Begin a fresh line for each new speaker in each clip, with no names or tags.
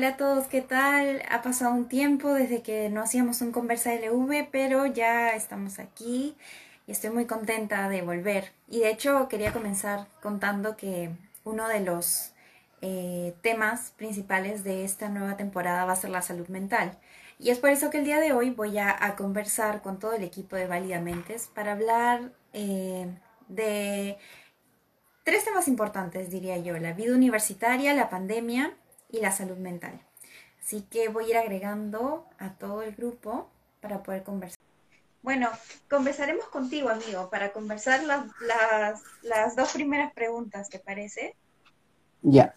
Hola a todos, ¿qué tal? Ha pasado un tiempo desde que no hacíamos un Conversa LV, pero ya estamos aquí y estoy muy contenta de volver. Y de hecho quería comenzar contando que uno de los eh, temas principales de esta nueva temporada va a ser la salud mental. Y es por eso que el día de hoy voy a, conversar con todo el equipo de Validamentes para hablar eh, de tres temas importantes, diría yo, la vida universitaria, la pandemia y la salud mental. Así que voy a ir agregando a todo el grupo para poder conversar. Bueno, conversaremos contigo, amigo, para conversar las, las, dos primeras preguntas, ¿te parece?
Ya.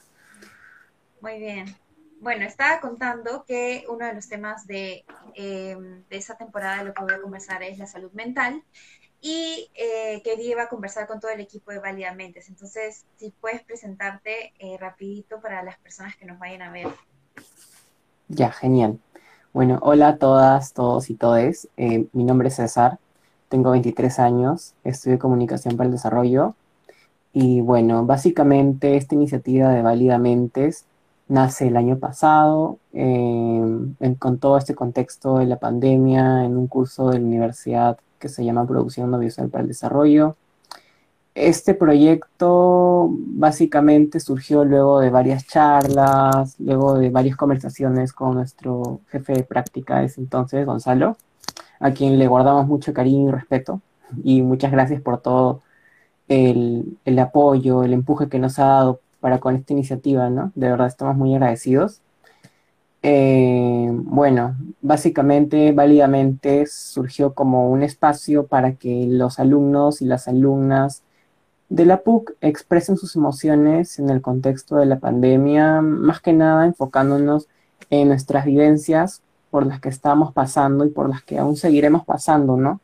Muy bien. Bueno, estaba contando que uno de los temas de, eh, de esta temporada de lo que voy a conversar es la salud mental y eh, que iba a conversar con todo el equipo de Validamentes. Entonces, si puedes presentarte eh, rapidito para las personas que nos vayan a ver.
Ya, genial. Bueno, hola a todas, todos y todes. Eh, mi nombre es César, tengo 23 años, estudio Comunicación para el Desarrollo. Y bueno, básicamente esta iniciativa de Validamentes nace el año pasado con todo este contexto de la pandemia en un curso de la universidad que se llama Producción Audiovisual para el Desarrollo. Este proyecto básicamente surgió luego de varias charlas, luego de varias conversaciones con nuestro jefe de práctica ese entonces, Gonzalo, a quien le guardamos mucho cariño y respeto. Y muchas gracias por todo el, el apoyo, el empuje que nos ha dado para con esta iniciativa, ¿no? De verdad estamos muy agradecidos. Eh, bueno, básicamente, válidamente surgió como un espacio para que los alumnos y las alumnas de la PUC expresen sus emociones en el contexto de la pandemia, más que nada enfocándonos en nuestras vivencias por las que estamos pasando y por las que aún seguiremos pasando, ¿no?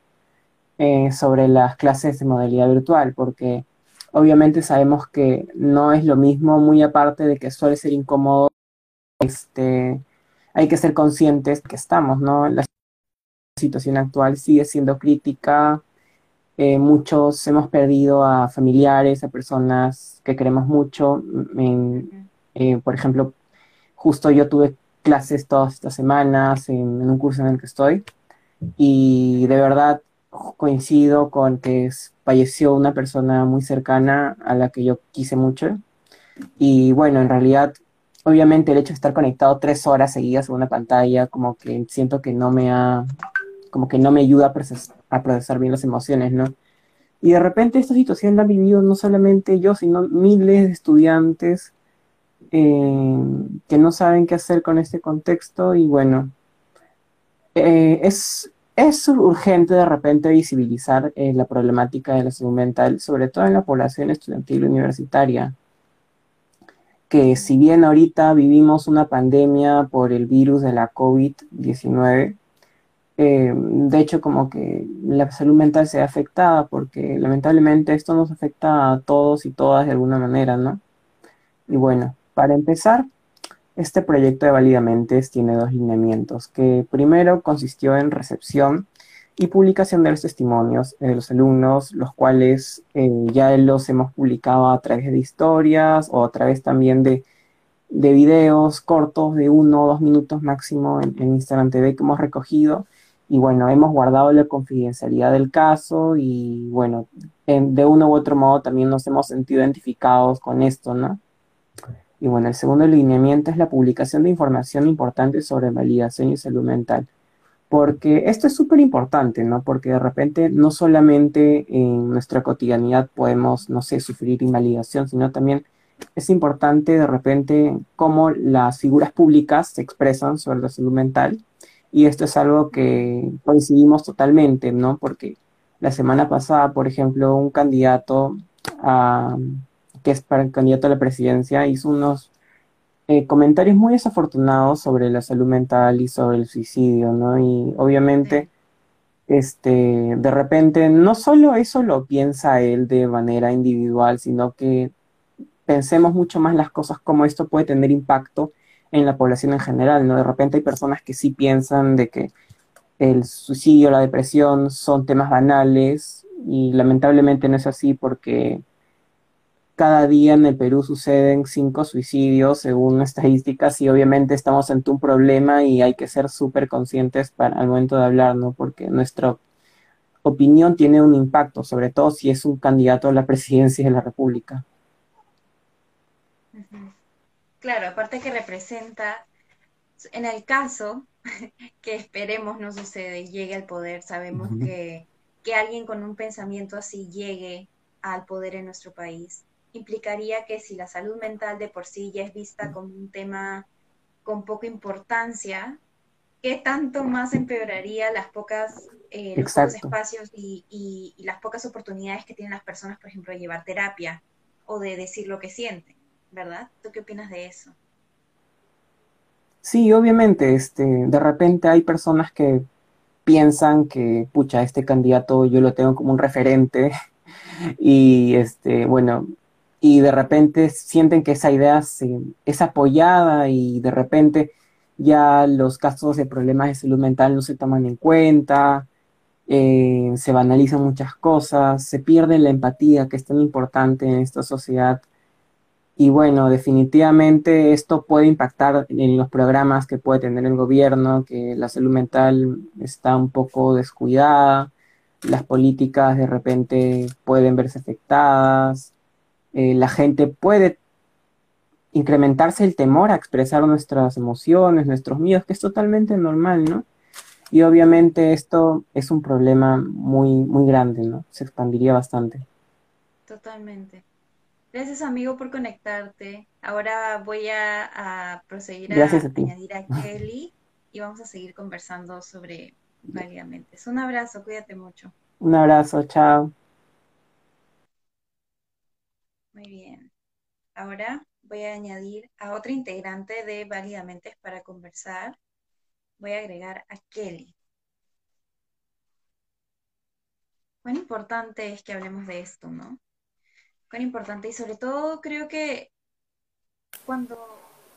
Eh, sobre las clases de modalidad virtual, porque obviamente sabemos que no es lo mismo, muy aparte de que suele ser incómodo este, hay que ser conscientes que estamos, ¿no? La situación actual sigue siendo crítica. Eh, muchos hemos perdido a familiares, a personas que queremos mucho. Eh, por ejemplo, justo yo tuve clases todas estas semanas en, en, un curso en el que estoy y de verdad coincido con que falleció una persona muy cercana a la que yo quise mucho. Y bueno, en realidad obviamente el hecho de estar conectado tres horas seguidas a una pantalla, como que siento que no me ha, como que no me ayuda a procesar, bien las emociones, ¿no? Y de repente esta situación la han vivido no solamente yo, sino miles de estudiantes eh, que no saben qué hacer con este contexto y bueno, eh, es, es urgente de repente visibilizar eh, la problemática de la salud mental, sobre todo en la población estudiantil universitaria que si bien ahorita vivimos una pandemia por el virus de la COVID-19, eh, de hecho como que la salud mental se ha afectada porque lamentablemente esto nos afecta a todos y todas de alguna manera, ¿no? Y bueno, para empezar, este proyecto de Validamentes tiene dos lineamientos, que primero consistió en recepción y publicación de los testimonios de los alumnos, los cuales eh, ya los hemos publicado a través de historias o a través también de, de videos cortos de uno o dos minutos máximo en, Instagram TV que hemos recogido. Y bueno, hemos guardado la confidencialidad del caso y bueno, de uno u otro modo también nos hemos sentido identificados con esto, ¿no? Y bueno, el segundo lineamiento es la publicación de información importante sobre validación y salud mental porque esto es súper importante, ¿no? Porque de repente no solamente en nuestra cotidianidad podemos, no sé, sufrir invalidación, sino también es importante de repente cómo las figuras públicas se expresan sobre la salud mental. Y esto es algo que coincidimos totalmente, ¿no? Porque la semana pasada, por ejemplo, un candidato que es para el candidato a la presidencia hizo unos eh, comentarios muy desafortunados sobre la salud mental y sobre el suicidio, ¿no? Y obviamente, este, de repente, no solo eso lo piensa él de manera individual, sino que pensemos mucho más las cosas como esto puede tener impacto en la población en general, ¿no? De repente hay personas que sí piensan de que el suicidio, la depresión son temas banales y lamentablemente no es así porque cada día en el Perú suceden cinco suicidios según estadísticas y obviamente estamos ante un problema y hay que ser súper conscientes para, al momento de hablar, ¿no? Porque nuestra opinión tiene un impacto, sobre todo si es un candidato a la presidencia de la República.
Claro, aparte que representa, en el caso que esperemos no sucede, llegue al poder, sabemos que, que alguien con un pensamiento así llegue al poder en nuestro país implicaría que si la salud mental de por sí ya es vista como un tema con poca importancia, ¿qué tanto más empeoraría las pocas, eh, los pocos espacios y, y, las pocas oportunidades que tienen las personas, por ejemplo, de llevar terapia o de decir lo que sienten, ¿verdad? ¿Tú qué opinas de eso?
Sí, obviamente, este, de repente hay personas que piensan que, pucha, este candidato yo lo tengo como un referente y, este, bueno, y de repente sienten que esa idea es apoyada y de repente ya los casos de problemas de salud mental no se toman en cuenta, eh, se banalizan muchas cosas, se pierde la empatía que es tan importante en esta sociedad. Y bueno, definitivamente esto puede impactar en los programas que puede tener el gobierno, que la salud mental está un poco descuidada, las políticas de repente pueden verse afectadas, eh, la gente puede incrementarse el temor a expresar nuestras emociones, nuestros miedos, que es totalmente normal, ¿no? Y obviamente esto es un problema muy, muy grande, ¿no? Se expandiría bastante.
Totalmente. Gracias, amigo, por conectarte. Ahora voy a, proseguir a, añadir a Kelly y vamos a seguir conversando sobre válidamente. Un abrazo, cuídate mucho.
Un abrazo, chao.
Muy bien. Ahora voy a añadir a otra integrante de Válidamente para conversar. Voy a agregar a Kelly. Cuán importante es que hablemos de esto, ¿no? Cuán importante y sobre todo creo que cuando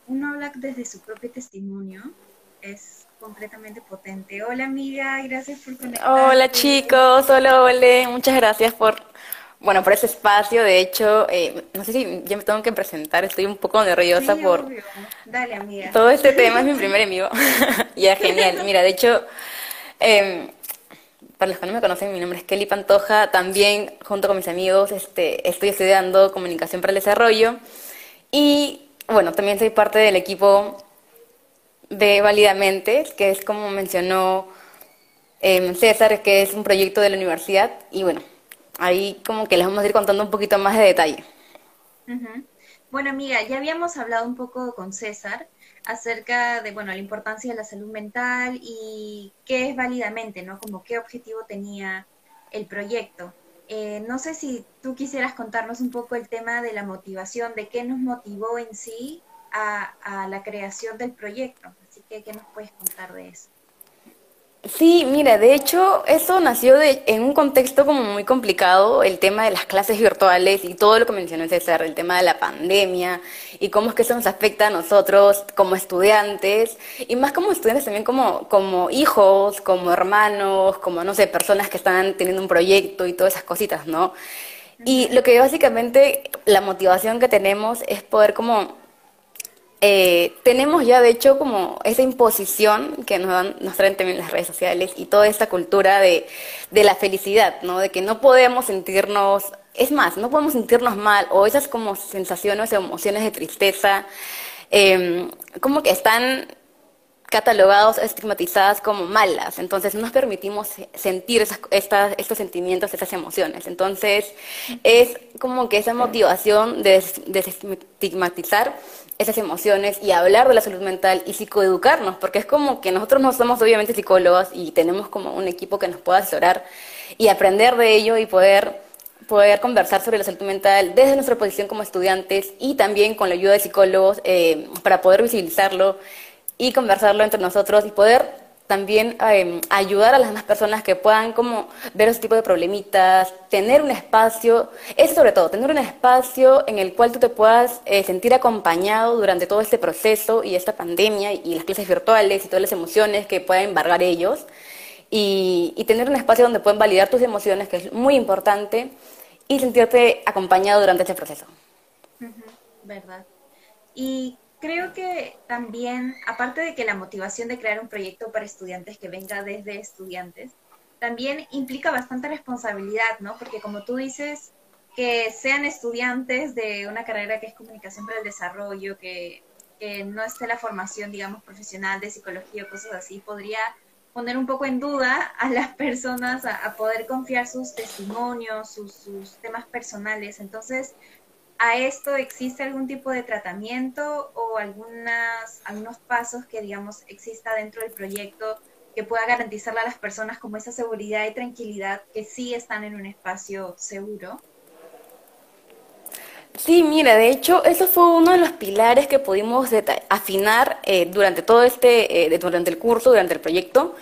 uno habla desde su propio testimonio es completamente potente. Hola amiga, gracias por conectarte.
Hola chicos, hola Ole, muchas gracias por bueno, por ese espacio, de hecho, eh, no sé si ya me tengo que presentar, estoy un poco nerviosa por
Dale, amiga.
todo este tema, es mi primer enemigo. ya, genial. Mira, de hecho, em, para los que no me conocen, mi nombre es Kelly Pantoja, también junto con mis amigos este, estoy estudiando comunicación para el desarrollo y, bueno, también soy parte del equipo de Validamente, que es como mencionó em, César, que es un proyecto de la universidad y, bueno, ahí como que les vamos a ir contando un poquito más de detalle.
Bueno, amiga, ya habíamos hablado un poco con César acerca de, bueno, la importancia de la salud mental y qué es válidamente, ¿no? Como qué objetivo tenía el proyecto. Eh, no sé si tú quisieras contarnos un poco el tema de la motivación, de qué nos motivó en sí a, a la creación del proyecto. Así que, ¿qué nos puedes contar de eso?
Sí, mira, de hecho, eso nació de, en un contexto como muy complicado, el tema de las clases virtuales y todo lo que mencionó César, el tema de la pandemia y cómo es que eso nos afecta a nosotros como estudiantes y más como estudiantes también como, como hijos, como hermanos, como, no sé, personas que están teniendo un proyecto y todas esas cositas, ¿no? Y lo que básicamente, la motivación que tenemos es poder como eh, tenemos ya de hecho como esa imposición que nos, dan, nos traen también las redes sociales y toda esta cultura de, de, la felicidad, ¿no? De que no podemos sentirnos, es más, no podemos sentirnos mal o esas como sensaciones o emociones de tristeza, em, como que están catalogados, estigmatizadas como malas. Entonces no nos permitimos sentir esas, estas, estos sentimientos, esas emociones. Entonces es como que esa motivación de desestigmatizar esas emociones y hablar de la salud mental y psicoeducarnos, porque es como que nosotros no somos obviamente psicólogos y tenemos como un equipo que nos pueda asesorar y aprender de ello y poder poder conversar sobre la salud mental desde nuestra posición como estudiantes y también con la ayuda de psicólogos eh, para poder visibilizarlo y conversarlo entre nosotros y poder también em, ayudar a las demás personas que puedan como ver ese tipo de problemitas, tener un espacio, eso sobre todo, tener un espacio en el cual tú te puedas eh, sentir acompañado durante todo este proceso y esta pandemia y las clases virtuales y todas las emociones que puedan embargar ellos y, y tener un espacio donde puedan validar tus emociones, que es muy importante, y sentirte acompañado durante este proceso.
¿Verdad? Y creo que también, aparte de que la motivación de crear un proyecto para estudiantes que venga desde estudiantes, también implica bastante responsabilidad, ¿no? Porque como tú dices, que sean estudiantes de una carrera que es comunicación para el desarrollo, que, no esté la formación, digamos, profesional de psicología o cosas así, podría poner un poco en duda a las personas a, poder confiar sus testimonios, sus, sus, temas personales. Entonces, ¿a esto existe algún tipo de tratamiento o algunas, algunos pasos que, digamos, exista dentro del proyecto que pueda garantizarle a las personas como esa seguridad y tranquilidad que sí están en un espacio seguro?
Sí, mira, de hecho, eso fue uno de los pilares que pudimos afinar eh, durante todo este, eh, durante el curso, durante el proyecto.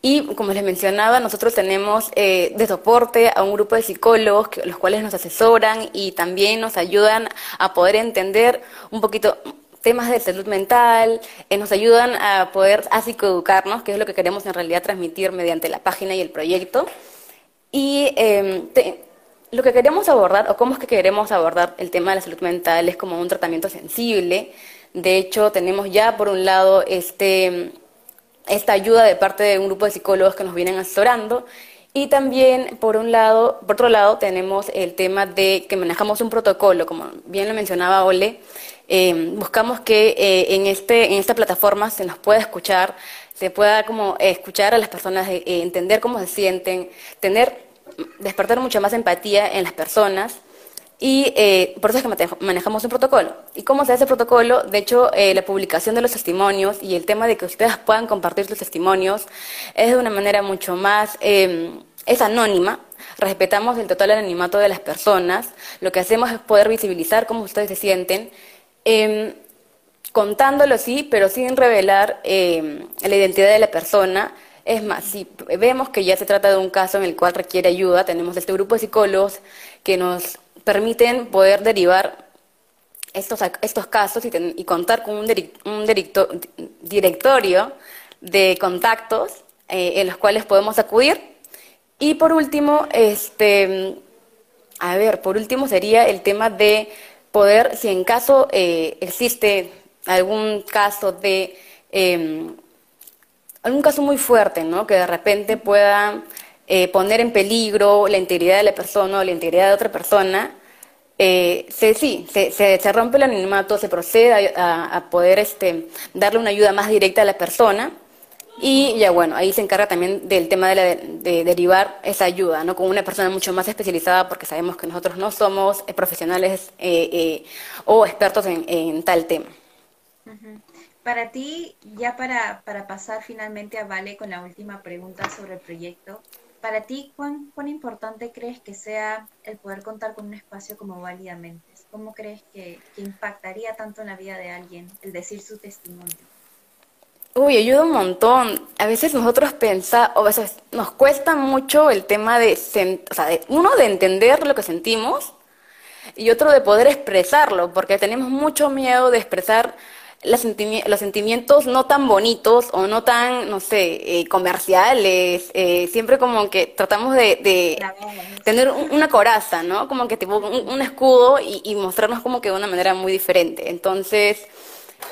Y como les mencionaba, nosotros tenemos eh, de soporte a un grupo de psicólogos, que, los cuales nos asesoran y también nos ayudan a poder entender un poquito temas de salud mental, nos ayudan a poder a psicoeducarnos, que es lo que queremos en realidad transmitir mediante la página y el proyecto. Y em, lo que queremos abordar, o cómo es que queremos abordar el tema de la salud mental, es como un tratamiento sensible. De hecho, tenemos ya por un lado este, esta ayuda de parte de un grupo de psicólogos que nos vienen asesorando. Y también, por un lado, por otro lado, tenemos el tema de que manejamos un protocolo, como bien lo mencionaba Ole. Eh, buscamos que eh, en, este, en esta plataforma se nos pueda escuchar, se pueda como escuchar a las personas, eh, entender cómo se sienten, tener despertar mucha más empatía en las personas y eh, por eso es que manejamos un protocolo. ¿Y cómo se hace el protocolo? De hecho, eh, la publicación de los testimonios y el tema de que ustedes puedan compartir sus testimonios es de una manera mucho más, em, es anónima. Respetamos el total anonimato de las personas. Lo que hacemos es poder visibilizar cómo ustedes se sienten. Em, contándolo sí, pero sin revelar em, la identidad de la persona es más, si vemos que ya se trata de un caso en el cual requiere ayuda, tenemos este grupo de psicólogos que nos permiten poder derivar estos, estos casos y, contar con un, directorio de contactos eh, en los cuales podemos acudir. Y por último, este, a ver, por último sería el tema de poder, si en caso eh, existe algún caso de em, algún caso muy fuerte, ¿no? Que de repente pueda eh, poner en peligro la integridad de la persona o la integridad de otra persona, eh, se, sí, se, se, rompe el anonimato, se procede a, poder este, darle una ayuda más directa a la persona y ya bueno, ahí se encarga también del tema de, derivar esa ayuda, ¿no? Con una persona mucho más especializada porque sabemos que nosotros no somos eh, profesionales o expertos en, tal tema.
Para ti, ya para, para, pasar finalmente a Vale con la última pregunta sobre el proyecto, para ti, ¿cuán, importante crees que sea el poder contar con un espacio como Válidamente? ¿Cómo crees que, que, impactaría tanto en la vida de alguien el decir su testimonio?
Uy, ayuda un montón. A veces nosotros pensamos, o a veces nos cuesta mucho el tema de, o sea, de, uno, de entender lo que sentimos y otro de poder expresarlo, porque tenemos mucho miedo de expresar los, sentimientos no tan bonitos o no tan, no sé, eh, comerciales, eh, siempre como que tratamos de, tener una coraza, ¿no? Como que tipo un, escudo y, mostrarnos como que de una manera muy diferente. Entonces,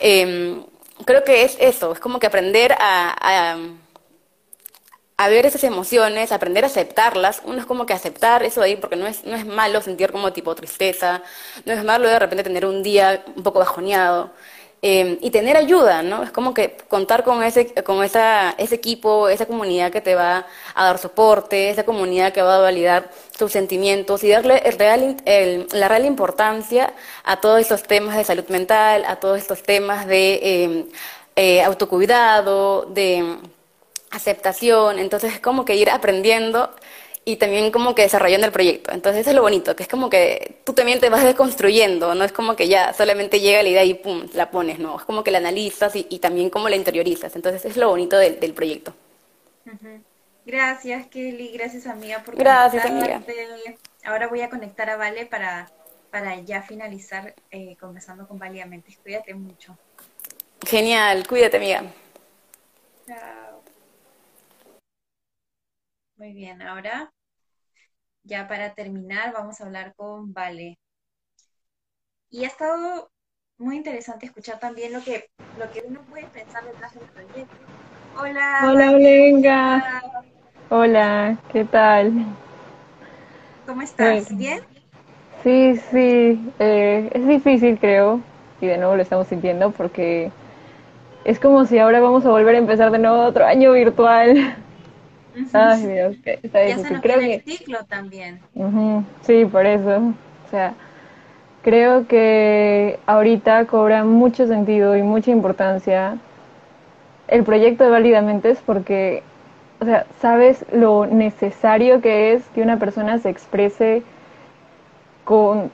em, creo que es eso, es como que aprender a, a, ver esas emociones, aprender a aceptarlas. Uno es como que aceptar eso de ahí, porque no es, no es malo sentir como tipo tristeza, no es malo de repente tener un día un poco bajoneado. Em, y tener ayuda, ¿no? Es como que contar con ese, con esa, ese equipo, esa comunidad que te va a dar soporte, esa comunidad que va a validar tus sentimientos y darle el la real importancia a todos estos temas de salud mental, a todos estos temas de em, eh, autocuidado, de aceptación. Entonces es como que ir aprendiendo y también como que desarrollando el proyecto. Entonces eso es lo bonito, que es como que tú también te vas desconstruyendo, no es como que ya solamente llega la idea y pum, la pones, no, es como que la analizas y, también como la interiorizas. Entonces es lo bonito del, proyecto.
Gracias, Kelly, gracias amiga por
Gracias, amiga.
Ahora voy a conectar a Vale para, para ya finalizar eh, conversando con Valiamente. Cuídate mucho.
Genial, cuídate, amiga.
Chao. Muy bien, ahora ya para terminar, vamos a hablar con Vale. y ha estado muy interesante escuchar también lo que, lo que uno puede pensar detrás del proyecto. Hola.
Hola, Olenga. Hola, ¿qué tal?
¿Cómo estás? ¿Bien?
Sí, sí, eh, es difícil creo, y de nuevo lo estamos sintiendo porque es como si ahora vamos a volver a empezar de nuevo otro año virtual.
Ay, Dios, está difícil. Ya se creo que... el ciclo también.
Sí, por eso. O sea, creo que ahorita cobra mucho sentido y mucha importancia el proyecto de Válidamente es porque, o sea, sabes lo necesario que es que una persona se exprese con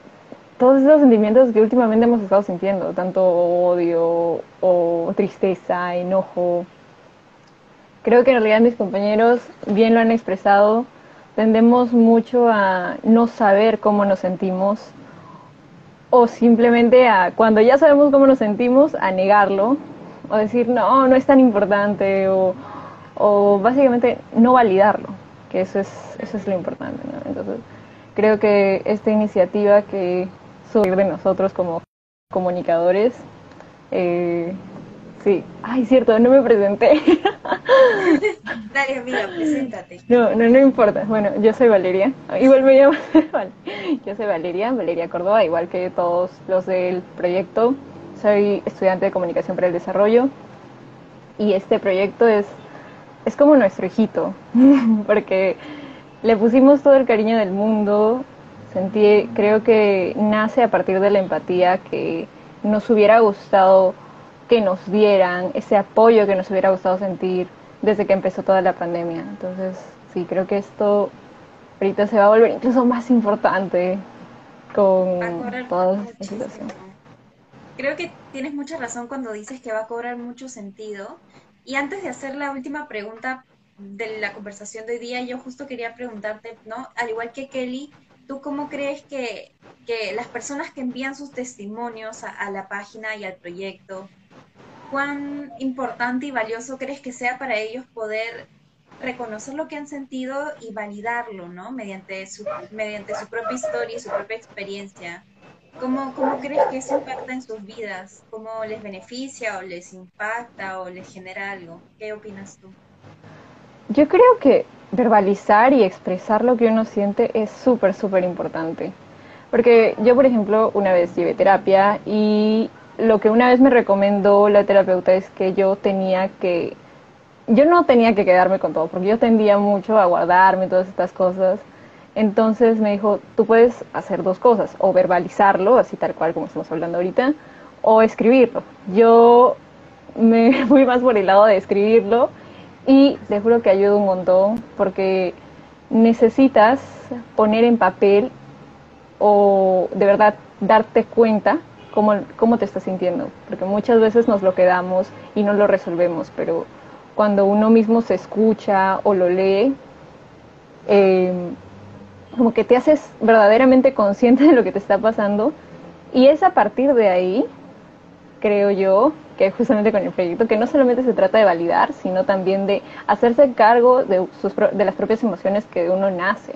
todos esos sentimientos que últimamente hemos estado sintiendo, tanto odio o tristeza, enojo. Creo que en realidad mis compañeros bien lo han expresado, tendemos mucho a no saber cómo nos sentimos o simplemente a cuando ya sabemos cómo nos sentimos a negarlo o decir no, no es tan importante o, básicamente no validarlo, que eso es, eso es lo importante. Entonces, creo que esta iniciativa que surge de nosotros como comunicadores, eh, sí, ay, cierto, no me presenté.
Dale, amiga, preséntate.
No, no, no importa. Bueno, yo soy Valeria, igual me llamo, yo soy Valeria, Valeria Córdoba, igual que todos los del proyecto. Soy estudiante de comunicación para el desarrollo y este proyecto es, es como nuestro hijito, porque le pusimos todo el cariño del mundo, sentí, creo que nace a partir de la empatía que nos hubiera gustado que nos dieran, ese apoyo que nos hubiera gustado sentir desde que empezó toda la pandemia. Entonces, sí, creo que esto ahorita se va a volver incluso más importante con toda esta situación.
Creo que tienes mucha razón cuando dices que va a cobrar mucho sentido. Y antes de hacer la última pregunta, de la conversación de hoy día, yo justo quería preguntarte, ¿no? Al igual que Kelly, ¿tú cómo crees que, que las personas que envían sus testimonios a, la página y al proyecto, cuán importante y valioso crees que sea para ellos poder reconocer lo que han sentido y validarlo, ¿no? Mediante su, mediante su propia historia y su propia experiencia. ¿Cómo, ¿Cómo crees que eso impacta en sus vidas? ¿Cómo les beneficia o les impacta o les genera algo? ¿Qué opinas tú?
Yo creo que verbalizar y expresar lo que uno siente es súper, súper importante. Porque yo, por ejemplo, una vez llevé terapia y lo que una vez me recomendó la terapeuta es que yo tenía que, yo no tenía que quedarme con todo, porque yo tendía mucho a guardarme todas estas cosas. Entonces me dijo, tú puedes hacer dos cosas, o verbalizarlo, así tal cual como estamos hablando ahorita, o escribirlo. Yo me fui más por el lado de escribirlo y te juro que ayuda un montón porque necesitas poner en papel o de verdad darte cuenta cómo, cómo te estás sintiendo, porque muchas veces nos lo quedamos y no lo resolvemos, pero cuando uno mismo se escucha o lo lee, em, como que te haces verdaderamente consciente de lo que te está pasando y es a partir de ahí, creo yo, que justamente con el proyecto, que no solamente se trata de validar, sino también de hacerse cargo de, sus, de las propias emociones que uno nace.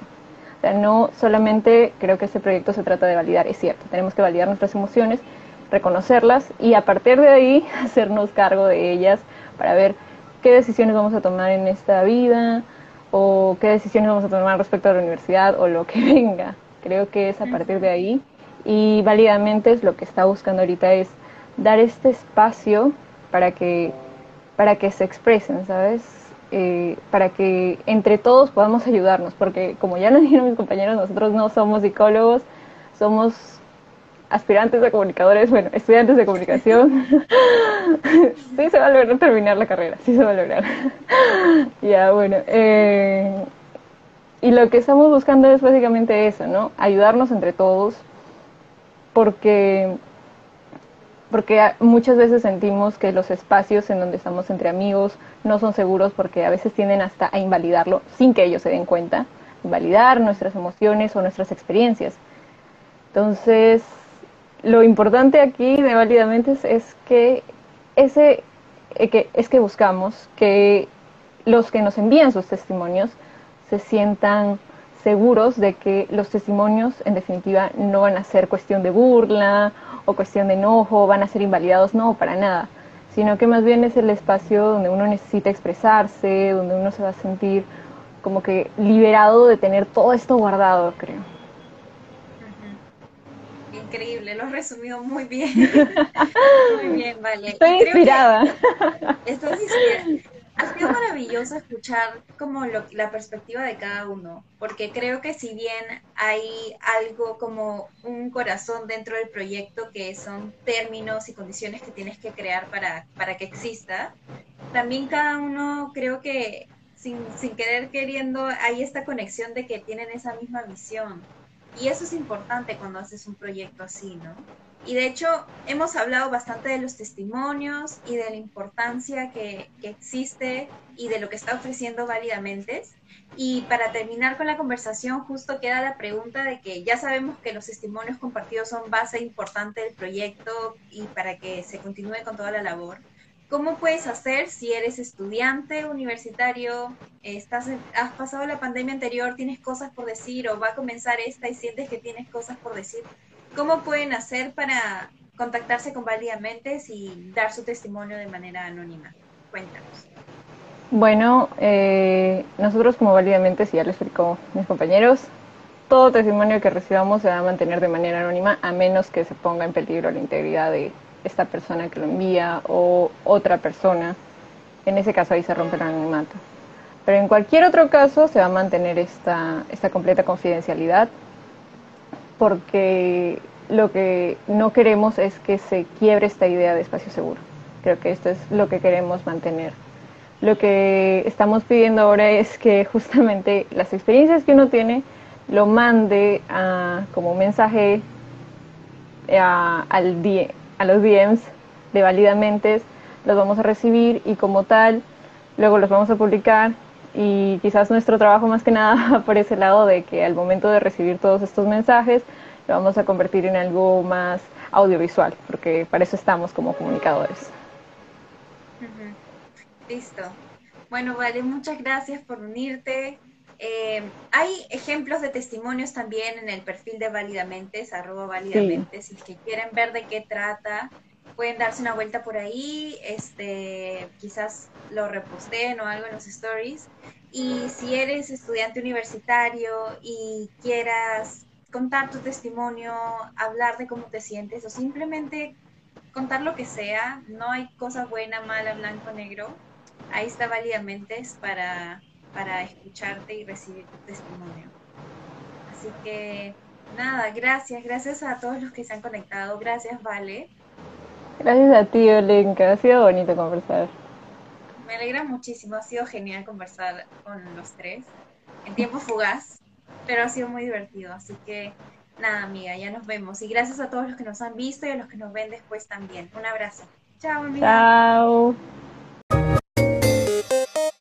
O sea, no solamente creo que este proyecto se trata de validar, es cierto, tenemos que validar nuestras emociones, reconocerlas y a partir de ahí hacernos cargo de ellas para ver qué decisiones vamos a tomar en esta vida o qué decisiones vamos a tomar respecto a la universidad o lo que venga. Creo que es a partir de ahí y válidamente es lo que está buscando ahorita es dar este espacio para que, para que se expresen, ¿sabes? Eh, para que entre todos podamos ayudarnos, porque como ya nos dijeron mis compañeros, nosotros no somos psicólogos, somos aspirantes a comunicadores, bueno, estudiantes de comunicación. sí se va a lograr terminar la carrera, sí se va a lograr. ya, bueno. Eh, y lo que estamos buscando es básicamente eso, ¿no? Ayudarnos entre todos, porque porque muchas veces sentimos que los espacios en donde estamos entre amigos no son seguros porque a veces tienden hasta a invalidarlo sin que ellos se den cuenta, invalidar nuestras emociones o nuestras experiencias. Entonces, lo importante aquí de válidamente es, que ese eh, que, es que buscamos que los que nos envían sus testimonios se sientan seguros de que los testimonios en definitiva no van a ser cuestión de burla o cuestión de enojo, van a ser invalidados, no, para nada, sino que más bien es el espacio donde uno necesita expresarse, donde uno se va a sentir como que liberado de tener todo esto guardado, creo.
Increíble, lo has resumido muy bien. muy bien, vale.
Estoy inspirada.
Inspirada ha sido maravilloso escuchar como la perspectiva de cada uno, porque creo que si bien hay algo como un corazón dentro del proyecto que son términos y condiciones que tienes que crear para, para que exista, también cada uno creo que sin, sin querer queriendo hay esta conexión de que tienen esa misma visión. Y eso es importante cuando haces un proyecto así, ¿no? Y de hecho hemos hablado bastante de los testimonios y de la importancia que, existe y de lo que está ofreciendo válidamente. Y para terminar con la conversación, justo queda la pregunta de que ya sabemos que los testimonios compartidos son base importante del proyecto y para que se continúe con toda la labor. ¿Cómo puedes hacer si eres estudiante universitario, estás, has pasado la pandemia anterior, tienes cosas por decir o va a comenzar esta y sientes que tienes cosas por decir? ¿Cómo pueden hacer para contactarse con Válidamente y dar su testimonio de manera anónima? Cuéntanos.
Bueno, eh, nosotros como Válidamente, si ya les explicó mis compañeros, todo testimonio que recibamos se va a mantener de manera anónima a menos que se ponga en peligro la integridad de esta persona que lo envía o otra persona. En ese caso ahí se rompe el anonimato. Pero en cualquier otro caso se va a mantener esta, esta completa confidencialidad porque lo que no queremos es que se quiebre esta idea de espacio seguro. Creo que esto es lo que queremos mantener. Lo que estamos pidiendo ahora es que justamente las experiencias que uno tiene lo mande a, como mensaje a, al a los DMs de Validamente, los vamos a recibir y como tal, luego los vamos a publicar y quizás nuestro trabajo más que nada por ese lado de que al momento de recibir todos estos mensajes lo vamos a convertir en algo más audiovisual, porque para eso estamos como comunicadores.
Listo. Bueno, vale, muchas gracias por unirte. Eh, hay ejemplos de testimonios también en el perfil de Validamentes, arroba Validamentes, si que quieren ver de qué trata, pueden darse una vuelta por ahí, este, quizás lo reposteen o algo en los stories. Y si eres estudiante universitario y quieras contar tu testimonio, hablar de cómo te sientes o simplemente contar lo que sea, no hay cosa buena, mala, blanco, negro. Ahí está válidamente para, para escucharte y recibir tu testimonio. Así que nada, gracias, gracias a todos los que se han conectado, gracias Vale.
Gracias a ti, Olenka, ha sido bonito conversar.
Me alegra muchísimo, ha sido genial conversar con los tres en tiempo fugaz, pero ha sido muy divertido, así que nada, amiga, ya nos vemos. Y gracias a todos los que nos han visto y a los que nos ven después también. Un abrazo. Chao, amiga.
Chao.